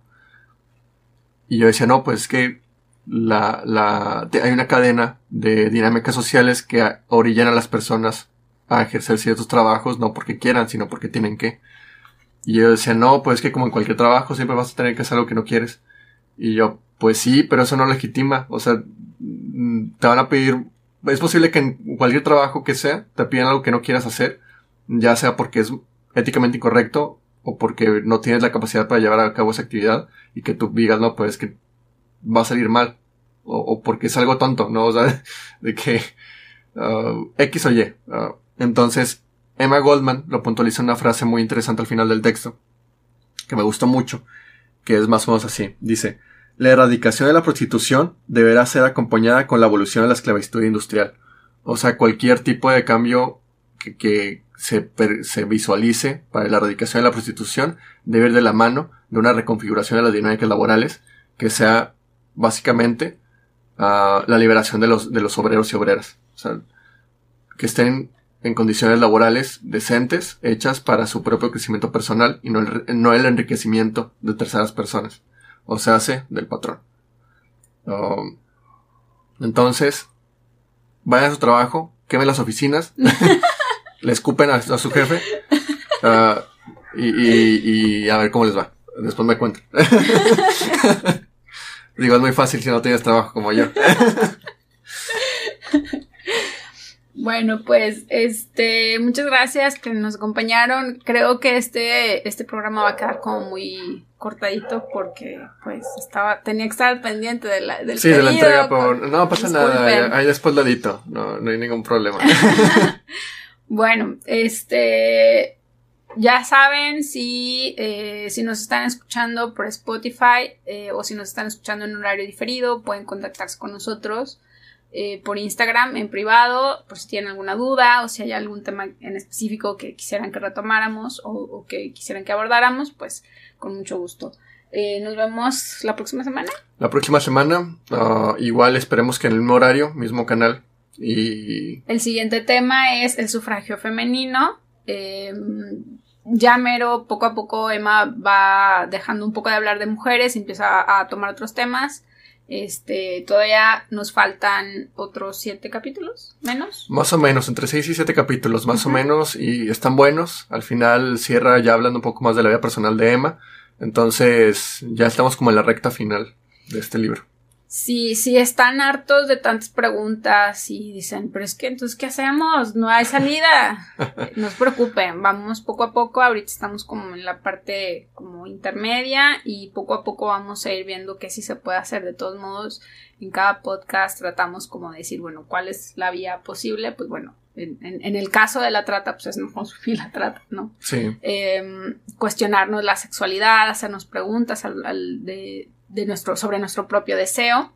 y yo decía, no, pues es que la, la, hay una cadena de dinámicas sociales que orillan a las personas a ejercer ciertos trabajos, no porque quieran, sino porque tienen que. Y yo decía, no, pues es que como en cualquier trabajo siempre vas a tener que hacer algo que no quieres. Y yo, pues sí, pero eso no legitima. O sea, mm, te van a pedir, es posible que en cualquier trabajo que sea, te pidan algo que no quieras hacer, ya sea porque es éticamente incorrecto o porque no tienes la capacidad para llevar a cabo esa actividad y que tú digas, no, pues que va a salir mal. O, porque es algo tonto, ¿no? O sea, de que uh, X o Y. Uh, entonces, Emma Goldman lo puntualiza en una frase muy interesante al final del texto, que me gustó mucho, que es más o menos así. Dice, la erradicación de la prostitución deberá ser acompañada con la evolución de la esclavitud industrial. O sea, cualquier tipo de cambio que, que se, se, visualice para la erradicación de la prostitución debe ir de la mano de una reconfiguración de las dinámicas laborales que sea básicamente uh, la liberación de los, de los obreros y obreras. O sea, que estén en condiciones laborales decentes, hechas para su propio crecimiento personal y no el, no el enriquecimiento de terceras personas. O se hace del patrón. Um, entonces, vayan a su trabajo, quemen las oficinas. le escupen a, su jefe uh, y, y, a ver cómo les va. Después me cuentan. Digo, es muy fácil si no tienes trabajo como yo. Bueno, pues, este, muchas gracias que nos acompañaron. Creo que este, este programa va a quedar como muy cortadito porque, pues, estaba, tenía que estar pendiente de la, del Sí, de la entrega, por, no pasa nada, ahí después ladito, no, no hay ningún problema. Bueno, este, ya saben si, eh, si nos están escuchando por Spotify eh, o si nos están escuchando en horario diferido, pueden contactarse con nosotros eh, por Instagram en privado, por si tienen alguna duda o si hay algún tema en específico que quisieran que retomáramos o, que quisieran que abordáramos, pues con mucho gusto. nos vemos la próxima semana. La próxima semana, ah, igual esperemos que en el mismo horario, mismo canal, y... El siguiente tema es el sufragio femenino. Eh, ya mero, poco a poco Emma va dejando un poco de hablar de mujeres, empieza a, tomar otros temas. Este, todavía nos faltan otros siete capítulos, menos. Más o menos, entre seis y siete capítulos, más o menos, y están buenos. Al final cierra ya hablando un poco más de la vida personal de Emma. Entonces, ya estamos como en la recta final de este libro. Si, si están hartos de tantas preguntas y dicen, pero es que entonces, ¿qué hacemos? No hay salida. no se preocupen, vamos poco a poco. Ahorita estamos como en la parte como intermedia y poco a poco vamos a ir viendo qué sí se puede hacer. De todos modos, en cada podcast tratamos como de decir, bueno, ¿cuál es la vía posible? Pues bueno, en, en, el caso de la trata, pues es no consumir la trata, ¿no? Sí. Em, cuestionarnos la sexualidad, hacernos preguntas al, de de nuestro, sobre nuestro propio deseo.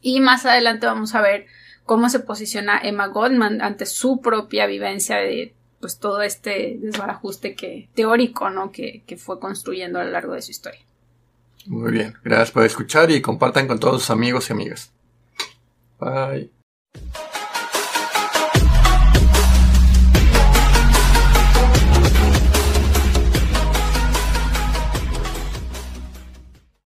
Y más adelante vamos a ver cómo se posiciona Emma Goldman ante su propia vivencia de pues todo este desbarajuste que, teórico ¿no? que, que fue construyendo a lo largo de su historia. Muy bien, gracias por escuchar y compartan con todos sus amigos y amigas. Bye.